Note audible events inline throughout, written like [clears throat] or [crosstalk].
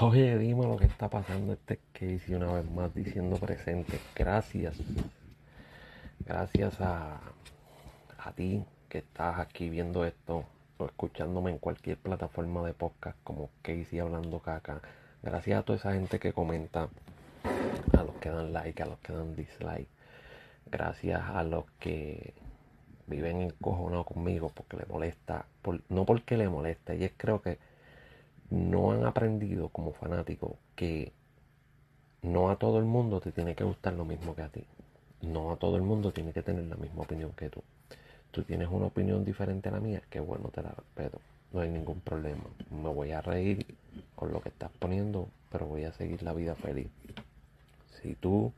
Oye, dime lo que está pasando. Este Casey una vez más diciendo presente. Gracias. Gracias a, a ti que estás aquí viendo esto o escuchándome en cualquier plataforma de podcast como Casey Hablando Caca. Gracias a toda esa gente que comenta, a los que dan like, a los que dan dislike. Gracias a los que viven encojonados conmigo porque le molesta, no porque le molesta, y es creo que no han aprendido como fanáticos que no a todo el mundo te tiene que gustar lo mismo que a ti. No a todo el mundo tiene que tener la misma opinión que tú. Tú tienes una opinión diferente a la mía, que bueno, te la respeto. No hay ningún problema. Me voy a reír con lo que estás poniendo, pero voy a seguir la vida feliz. Si tú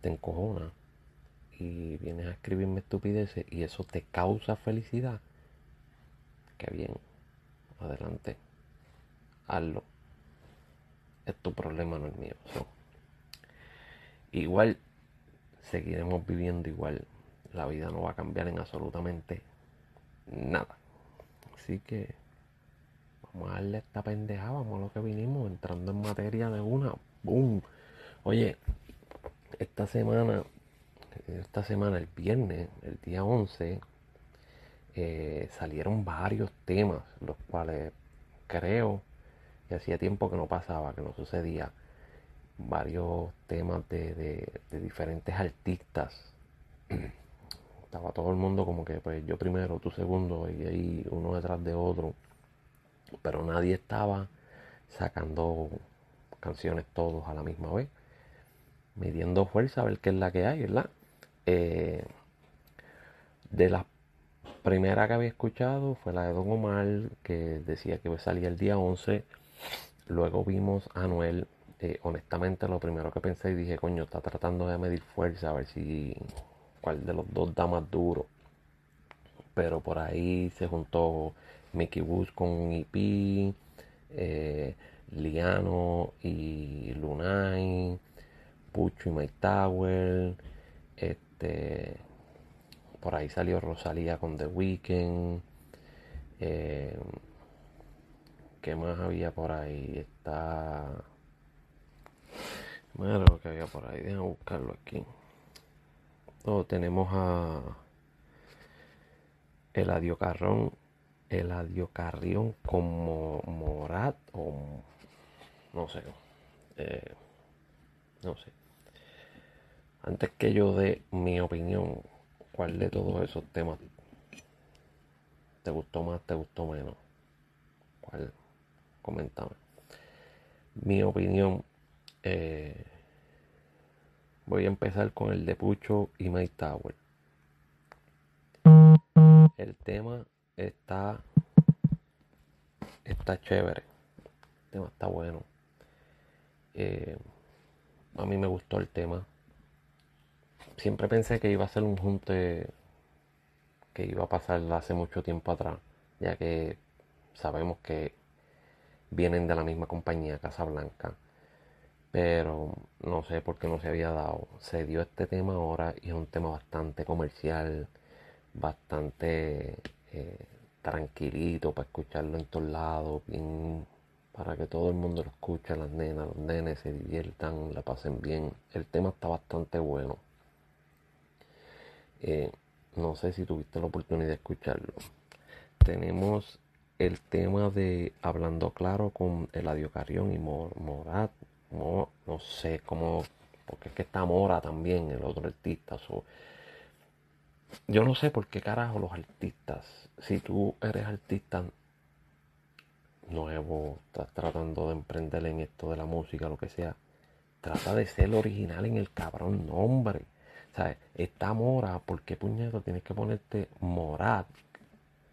te encojonas y vienes a escribirme estupideces y eso te causa felicidad, que bien, adelante hazlo. Es tu problema, no es mío. igual seguiremos viviendo igual. La vida no va a cambiar en absolutamente nada. Así que vamos a darle esta pendejada, vamos a lo que vinimos, entrando en materia de una. ¡Boom! Oye, esta semana, esta semana, el viernes, el día 11, eh, salieron varios temas, los cuales creo que hacía tiempo que no pasaba, que no sucedía. Varios temas de, diferentes artistas. [clears throat] Estaba todo el mundo como que, pues yo primero, tú segundo, y ahí uno detrás de otro. Pero nadie estaba sacando canciones todos a la misma vez. Midiendo fuerza a ver qué es la que hay, ¿verdad? Eh, de las primera que había escuchado fue la de Don Omar, que decía que salía el día 11 Luego vimos a Noel. Eh, honestamente, lo primero que pensé y dije, coño, está tratando de medir fuerza, a ver si cuál de los dos da más duro. Pero por ahí se juntó Mickey Woods con EP, eh, Liano y Lunay, Pucho y My Tower. Este, por ahí salió Rosalía con The Weeknd. Eh, ¿Qué más había por ahí? Está. Mira lo que había por ahí. Déjame buscarlo aquí. Oh, tenemos a. El Adiocarrón. El Adiocarrión como Morat o. No sé. Eh, no sé. Antes que yo dé mi opinión, ¿cuál de todos esos temas te gustó más, te gustó menos? ¿Cuál? Comentame. Mi opinión, eh, voy a empezar con el de Pucho y My Tower. El tema está, está chévere. El tema está bueno. Eh, a mí me gustó el tema. Siempre pensé que iba a ser un junte que iba a pasar hace mucho tiempo atrás, ya que sabemos que vienen de la misma compañía, Casablanca. Pero no sé por qué no se había dado. Se dio este tema ahora y es un tema bastante comercial, bastante eh, tranquilito para escucharlo en todos lados, bien, para que todo el mundo lo escuche, las nenas, los nenes se diviertan, la pasen bien. El tema está bastante bueno. Eh, no sé si tuviste la oportunidad de escucharlo. Tenemos el tema de Hablando Claro con Eladio Carrión y Morat, no, sé cómo, porque es que está Mora también, el otro artista. yo no sé por qué carajo los artistas, si tú eres artista nuevo, estás tratando de emprender en esto de la música, lo que sea, trata de ser original en el cabrón nombre. ¿Sabes? Está Mora, porque puñeto tienes que ponerte Morat?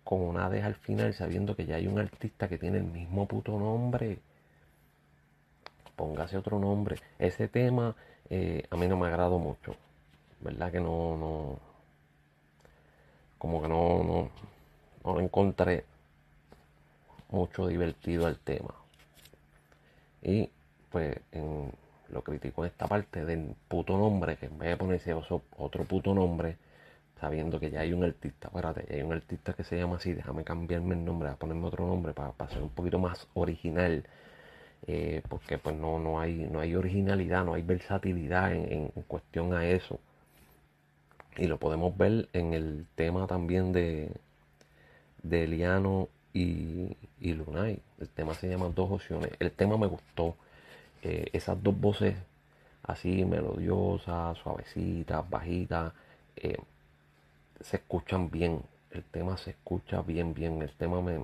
Con una deja al final sabiendo que ya hay un artista que tiene el mismo puto nombre. Póngase otro nombre. Ese tema eh, a mí no me agradó mucho. ¿Verdad que no, no, como que no, no, no encontré mucho divertido al tema. Y pues lo critico en esta parte del puto nombre, que en vez de ponerse otro puto nombre, sabiendo que ya hay un artista, espérate, hay un artista que se llama así, déjame cambiarme el nombre, a ponerme otro nombre para, para ser un poquito más original eh, porque pues no, no, hay, no hay originalidad, no hay versatilidad en, cuestión a eso. Y lo podemos ver en el tema también de, de Liano y, y Lunay. El tema se llama Dos Opciones. El tema me gustó. Eh, esas dos voces así melodiosas, suavecitas, bajitas, eh, se escuchan bien. El tema se escucha bien, bien. El tema me,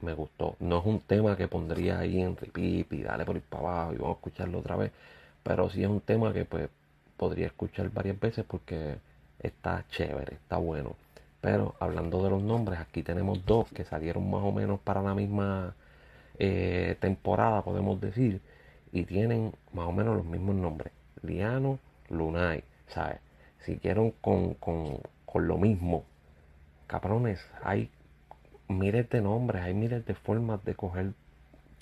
me gustó. No es un tema que pondría ahí en repeat y dale por ir para abajo y vamos a escucharlo otra vez. Pero sí es un tema que pues podría escuchar varias veces porque está chévere, está bueno. Pero hablando de los nombres, aquí tenemos dos que salieron más o menos para la misma eh, temporada, podemos decir. Y tienen más o menos los mismos nombres. Liano, Lunay. ¿Sabes? Si quieren con, con, con lo mismo. Cabrones, hay miles de nombres, hay miles de formas de coger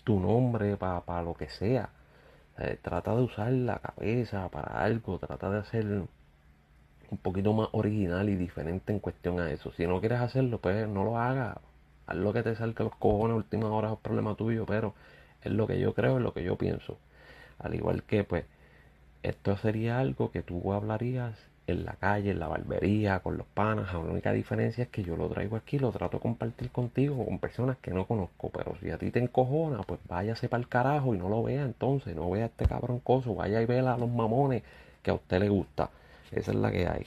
tu nombre para lo que sea. Eh, trata de usar la cabeza para algo, trata de hacer un poquito más original y diferente en cuestión a eso. Si no quieres hacerlo, pues no lo hagas. Haz lo que te salga los cojones, última hora es problema tuyo, pero es lo que yo creo, es lo que yo pienso. Al igual que, pues, esto sería algo que tú hablarías en la calle, en la barbería, con los panas. La única diferencia es que yo lo traigo aquí, lo trato de compartir contigo con personas que no conozco. Pero si a ti te encojona, pues váyase para el carajo y no lo vea entonces. No vea a este cabrón coso. Vaya y vea a los mamones que a usted le gusta. Esa es la que hay.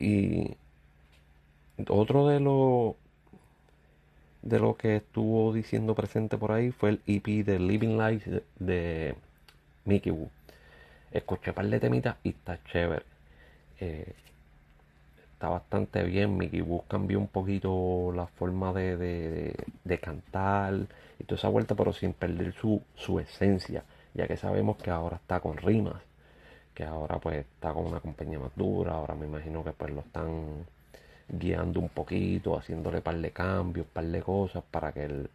Y otro de lo de lo que estuvo diciendo presente por ahí fue el EP de Living Life de Mickey Wu escuché un par de temitas y está chévere. Eh, está bastante bien. Mickey Bus cambió un poquito la forma de, cantar y toda esa vuelta, pero sin perder su, su esencia, ya que sabemos que ahora está con rimas, que ahora pues está con una compañía más dura, ahora me imagino que pues lo están guiando un poquito, haciéndole par de cambios, par de cosas para que él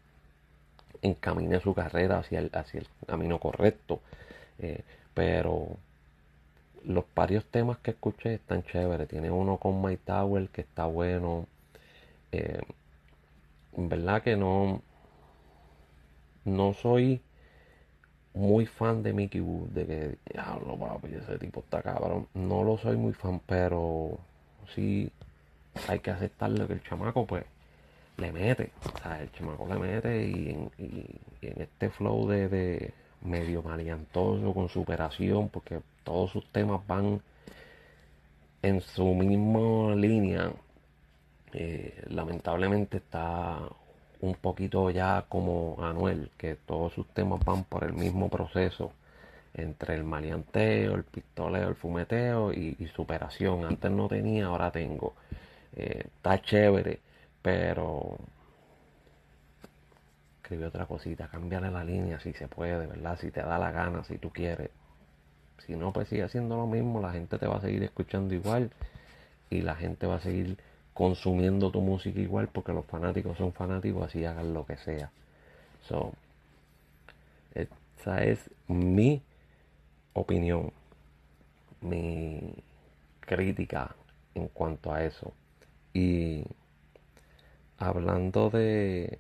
encamine su carrera hacia el, hacia el camino correcto. Eh, pero los varios temas que escuché están chéveres. Tiene uno con My Tower que está bueno. Eh, en verdad que no. No soy muy fan de Mickey Wood. De que, diablo, papi, ese tipo está cabrón. No lo soy muy fan, pero sí hay que aceptarle que el chamaco, pues, le mete. O sea, el chamaco le mete y en, este flow de medio maleantoso con superación, porque todos sus temas van en su misma línea. Eh, lamentablemente está un poquito ya como Anuel, que todos sus temas van por el mismo proceso entre el maleanteo, el pistoleo, el fumeteo y, superación. Antes no tenía, ahora tengo. Eh, está chévere, pero escribe otra cosita, cámbiale la línea si se puede, ¿verdad? Si te da la gana, si tú quieres. Si no, pues sigue haciendo lo mismo, la gente te va a seguir escuchando igual y la gente va a seguir consumiendo tu música igual porque los fanáticos son fanáticos, así hagan lo que sea. Esa es mi opinión, mi crítica en cuanto a eso. Y hablando de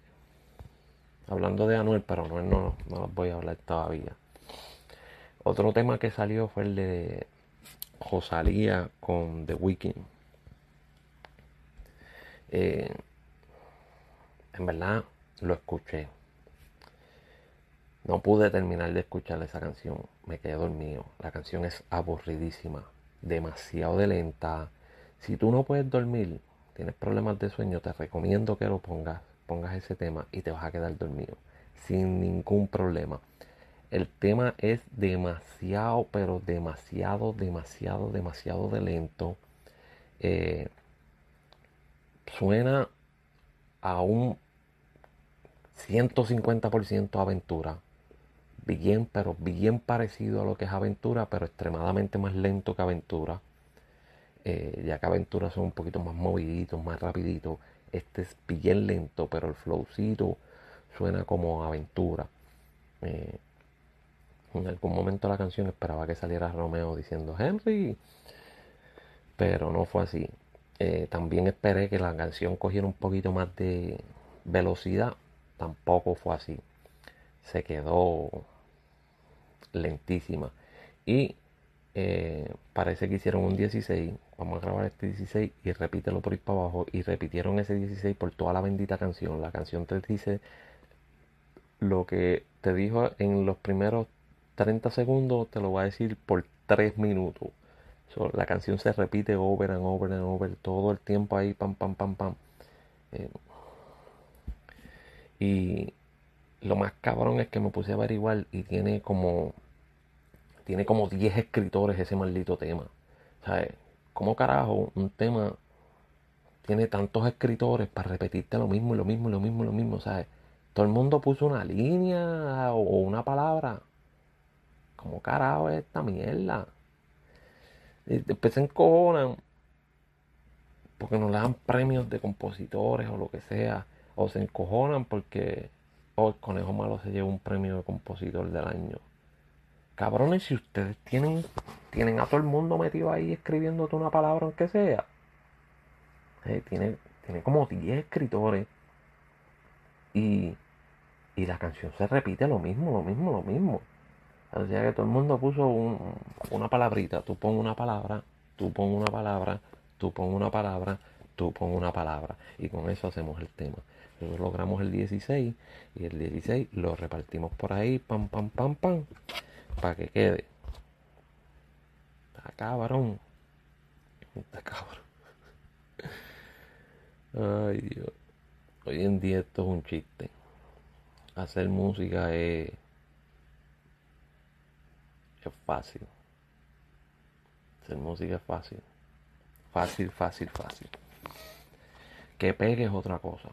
Hablando de Anuel, pero Anuel no, no los voy a hablar todavía. Otro tema que salió fue el de Rosalía con The Weeknd. Eh, en verdad lo escuché. No pude terminar de escuchar esa canción. Me quedé dormido. La canción es aburridísima. Demasiado de lenta. Si tú no puedes dormir, tienes problemas de sueño, te recomiendo que lo pongas pongas ese tema y te vas a quedar dormido sin ningún problema. El tema es demasiado, pero demasiado, demasiado, demasiado de lento. Eh, suena a un 150% aventura. Bien, pero bien parecido a lo que es aventura, pero extremadamente más lento que aventura. Eh, ya que aventura son un poquito más moviditos, más rapiditos. Este es bien lento, pero el flowcito suena como aventura. Eh, en algún momento la canción esperaba que saliera Romeo diciendo Henry, pero no fue así. Eh, también esperé que la canción cogiera un poquito más de velocidad, tampoco fue así. se quedó lentísima. Y eh, parece que hicieron un 16. Vamos a grabar este 16 y repítelo por ir para abajo. Y repitieron ese 16 por toda la bendita canción. La canción te dice lo que te dijo en los primeros 30 segundos, te lo voy a decir por 3 minutos. la canción se repite over and over and over todo el tiempo ahí, pam, pam, pam, pam. Eh, y lo más cabrón es que me puse a averiguar y tiene como tiene como 10 escritores ese maldito tema. ¿Sabes? ¿Cómo carajo un tema tiene tantos escritores para repetirte lo mismo y lo mismo y lo mismo y lo mismo? ¿Sabes? Todo el mundo puso una línea o una palabra. ¿Cómo carajo es esta mierda? Y después se encojonan porque no le dan premios de compositores o lo que sea. O se encojonan porque oh, el conejo malo se lleva un premio de compositor del año. Cabrones, si ustedes tienen, tienen a todo el mundo metido ahí escribiéndote una palabra aunque sea. Eh, tiene, tiene como 10 escritores. Y, y la canción se repite lo mismo, lo mismo, lo mismo. O sea que todo el mundo puso una palabrita. Tú pon una palabra, tú pon una palabra, tú pon una palabra, tú pon una palabra. Y con eso hacemos el tema. Nosotros logramos el 16 y el 16 lo repartimos por ahí, pam, pam, pam, pam para que quede. Está cabrón. Está cabrón. Ay Dios. Hoy en día esto es un chiste. Hacer música es, es fácil. Hacer música es fácil. Fácil, fácil, fácil. Que pegue es otra cosa.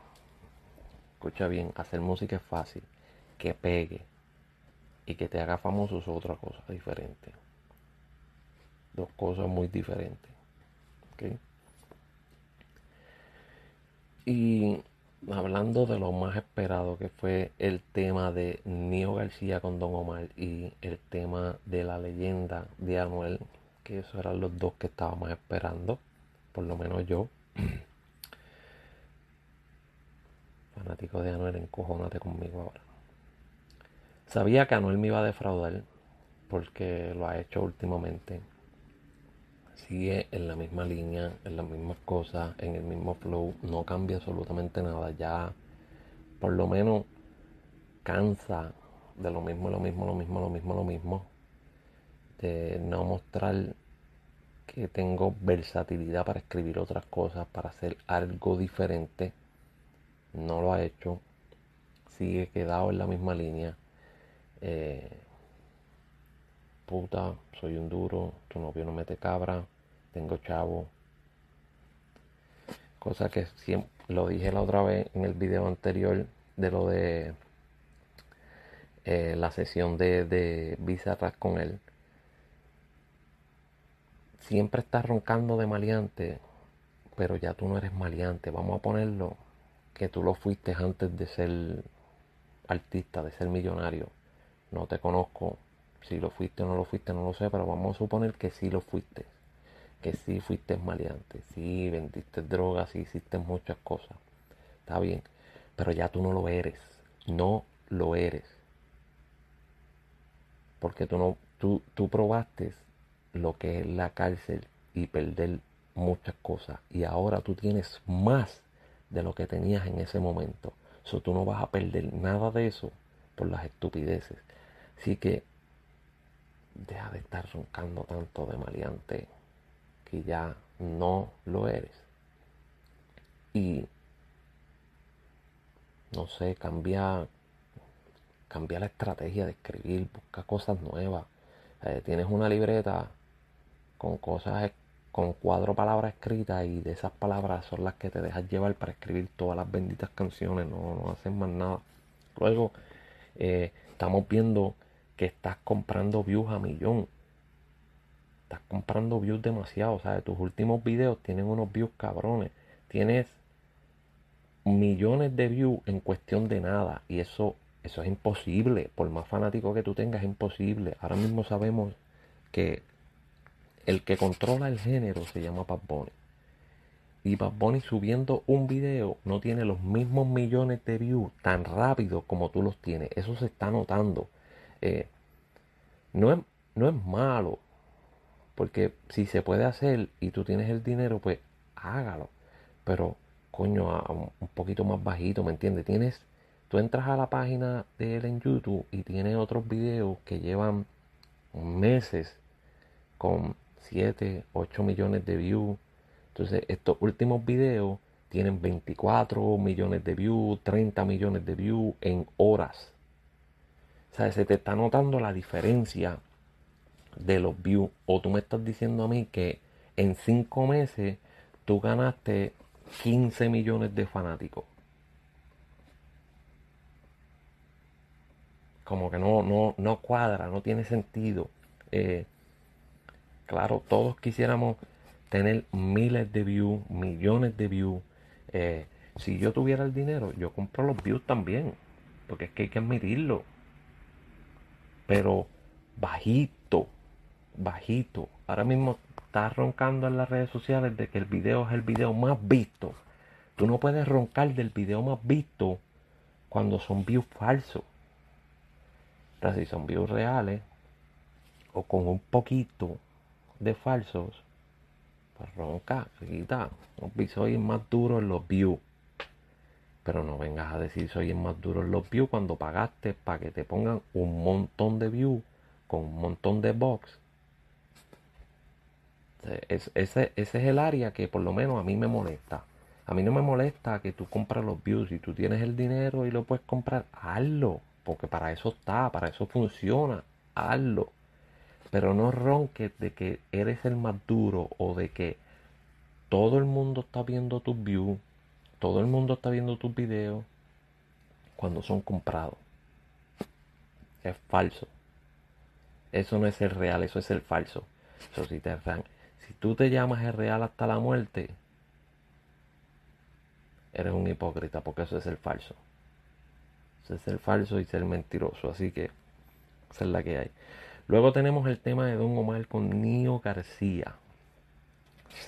Escucha bien, hacer música es fácil. Que pegue y que te haga famoso es otra cosa diferente. Dos cosas muy diferentes. Y hablando de lo más esperado que fue el tema de Nio García con Don Omar y el tema de la leyenda de Anuel, que esos eran los dos que estábamos esperando, por lo menos yo. [clears throat] Fanático de Anuel, encojónate conmigo ahora. Sabía que Anuel me iba a defraudar porque lo ha hecho últimamente. Sigue en la misma línea, en las mismas cosas, en el mismo flow. No cambia absolutamente nada. Ya por lo menos cansa de lo mismo, lo mismo, lo mismo, lo mismo, lo mismo. De no mostrar que tengo versatilidad para escribir otras cosas, para hacer algo diferente. No lo ha hecho. Sigue quedado en la misma línea eh, puta, soy un duro, tu novio no mete cabra, tengo chavo. Cosa que siempre, lo dije la otra vez en el video anterior de lo de eh, la sesión de, de Bizarras con él. Siempre estás roncando de maleante, pero ya tú no eres maleante. Vamos a ponerlo que tú lo fuiste antes de ser artista, de ser millonario no te conozco. Si lo fuiste o no lo fuiste, no lo sé, pero vamos a suponer que sí lo fuiste. Que sí fuiste maleante, sí vendiste drogas, sí hiciste muchas cosas. Está bien, pero ya tú no lo eres. No lo eres. Porque tú no, tú, tú probaste lo que es la cárcel y perder muchas cosas. Y ahora tú tienes más de lo que tenías en ese momento. So, tú no vas a perder nada de eso por las estupideces. Así que deja de estar roncando tanto de maleante que ya no lo eres. Y no sé, cambia, cambia la estrategia de escribir, busca cosas nuevas. Eh, tienes una libreta con cosas, con cuatro palabras escritas y de esas palabras son las que te dejas llevar para escribir todas las benditas canciones, no, no haces más nada. Luego, eh, estamos viendo que estás comprando views a millón. Estás comprando views demasiado. O sea, tus últimos videos tienen unos views cabrones. Tienes millones de views en cuestión de nada. Y eso, eso es imposible. Por más fanático que tú tengas, es imposible. Ahora mismo sabemos que el que controla el género se llama Bad Bunny. y Bad Bunny subiendo un video no tiene los mismos millones de views tan rápido como tú los tienes. Eso se está notando. Eh, no, es, no es malo, porque si se puede hacer y tú tienes el dinero, pues hágalo. Pero, coño, un poquito más bajito, ¿me entiendes? Tienes, tú entras a la página de él en YouTube y tiene otros videos que llevan meses con 7, 8 millones de views. Entonces, estos últimos videos tienen 24 millones de views, 30 millones de views en horas. O sea, se te está notando la diferencia de los views. O tú me estás diciendo a mí que en 5 meses tú ganaste 15 millones de fanáticos. Como que no, no, no cuadra, no tiene sentido. Eh, claro, todos quisiéramos tener miles de views, millones de views. Eh, si yo tuviera el dinero, yo compro los views también. Porque es que hay que admitirlo. Pero bajito, bajito. Ahora mismo está roncando en las redes sociales de que el video es el video más visto. Tú no puedes roncar del video más visto cuando son views falsos. O si son views reales o con un poquito de falsos, pues ronca, quita. Soy el más duro en los views. Pero no vengas a decir soy el más duro en los views cuando pagaste para que te pongan un montón de views con un montón de box ese, ese es el área que por lo menos a mí me molesta. A mí no me molesta que tú compras los views. Si tú tienes el dinero y lo puedes comprar, hazlo. Porque para eso está, para eso funciona. Hazlo. Pero no ronques de que eres el más duro o de que todo el mundo está viendo tus views. Todo el mundo está viendo tus videos cuando son comprados. Es falso. Eso no es el real, eso es el falso. Eso te si tú te llamas el real hasta la muerte, eres un hipócrita porque eso es el falso. Eso es el falso y ser mentiroso. Así que esa es la que hay. Luego tenemos el tema de Don Omar con Nio García.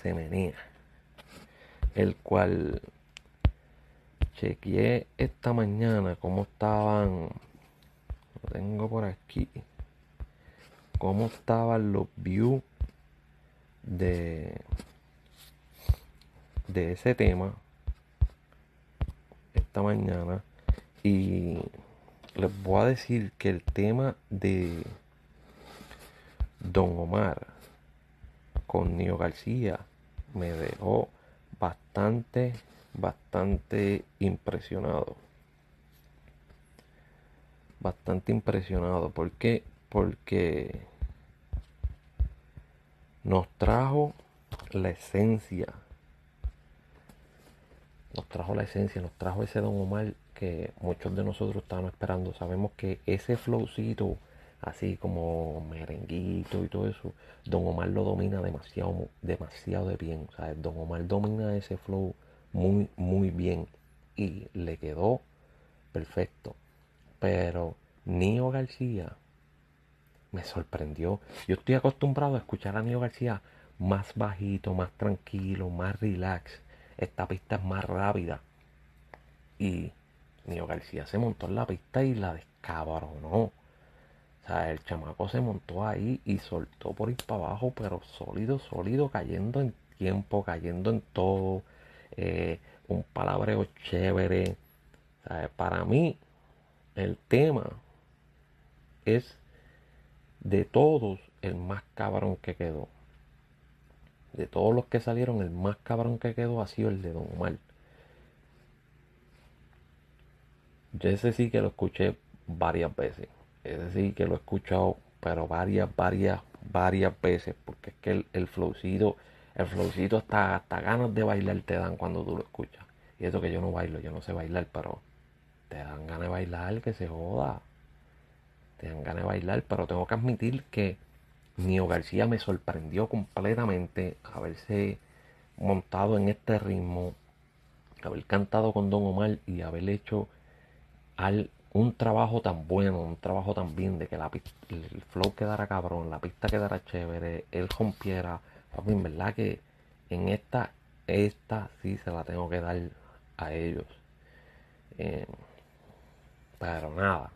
Se menea. El cual chequeé esta mañana cómo estaban. Lo tengo por aquí. Cómo estaban los views de, de ese tema esta mañana y les voy a decir que el tema de Don Omar con Nio García me dejó bastante, bastante impresionado. Bastante impresionado. ¿Por qué? Porque nos trajo la esencia. Nos trajo la esencia, nos trajo ese Don Omar que muchos de nosotros estábamos esperando. Sabemos que ese flowcito, así como merenguito y todo eso, Don Omar lo domina demasiado, demasiado de bien. O Don Omar domina ese flow muy, muy bien. Y le quedó perfecto. Pero Nio García me sorprendió. Yo estoy acostumbrado a escuchar a Nio García más bajito, más tranquilo, más relax. Esta pista es más rápida. Y Nio García se montó en la pista y la descabronó. O sea, el chamaco se montó ahí y soltó por ir para abajo, pero sólido, sólido, cayendo en tiempo, cayendo en todo. Eh, un palabreo chévere. para mí, el tema es de todos, el más cabrón que quedó. De todos los que salieron, el más cabrón que quedó ha sido el de Don Omar. Yo ese sí que lo escuché varias veces. Ese sí que lo he escuchado, pero varias, varias, varias veces. Porque es que el, el flowcito, el flowcito hasta, hasta ganas de bailar te dan cuando tú lo escuchas. Y eso que yo no bailo, yo no sé bailar, pero te dan ganas de bailar, que se joda te dan ganas de bailar, pero tengo que admitir que Nio García me sorprendió completamente haberse montado en este ritmo, haber cantado con Don Omar y haber hecho un trabajo tan bueno, un trabajo tan bien de que la, el flow quedara cabrón, la pista quedara chévere, él rompiera. En verdad que en esta esta sí se la tengo que dar a ellos. Eh, pero nada.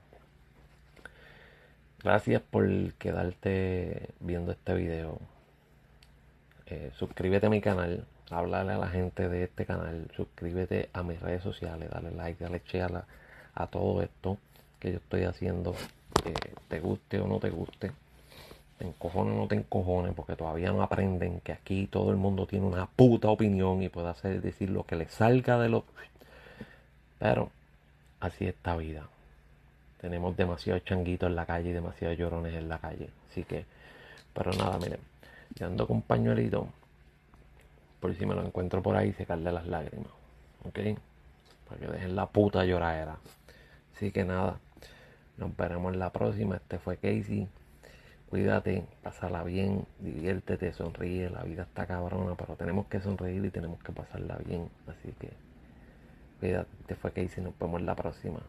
Gracias por quedarte viendo este video. Eh, suscríbete a mi canal. Háblale a la gente de este canal. Suscríbete a mis redes sociales. Dale like, dale share a, todo esto que yo estoy haciendo. Eh, te guste o no te guste. Te encojones o no te encojones. Porque todavía no aprenden que aquí todo el mundo tiene una puta opinión y puede hacer decir lo que le salga de lo. Pero así es esta vida. Tenemos demasiados changuitos en la calle y demasiados llorones en la calle. Así que, pero nada, miren, yo ando con pañuelito. Por si me lo encuentro por ahí, secarle las lágrimas. ¿Ok? Para que dejen la puta lloradera. Así que nada, nos veremos en la próxima. Este fue Casey. Cuídate, pásala bien, diviértete, sonríe. La vida está cabrona, pero tenemos que sonreír y tenemos que pasarla bien. Así que cuídate, fue Casey. Nos vemos en la próxima.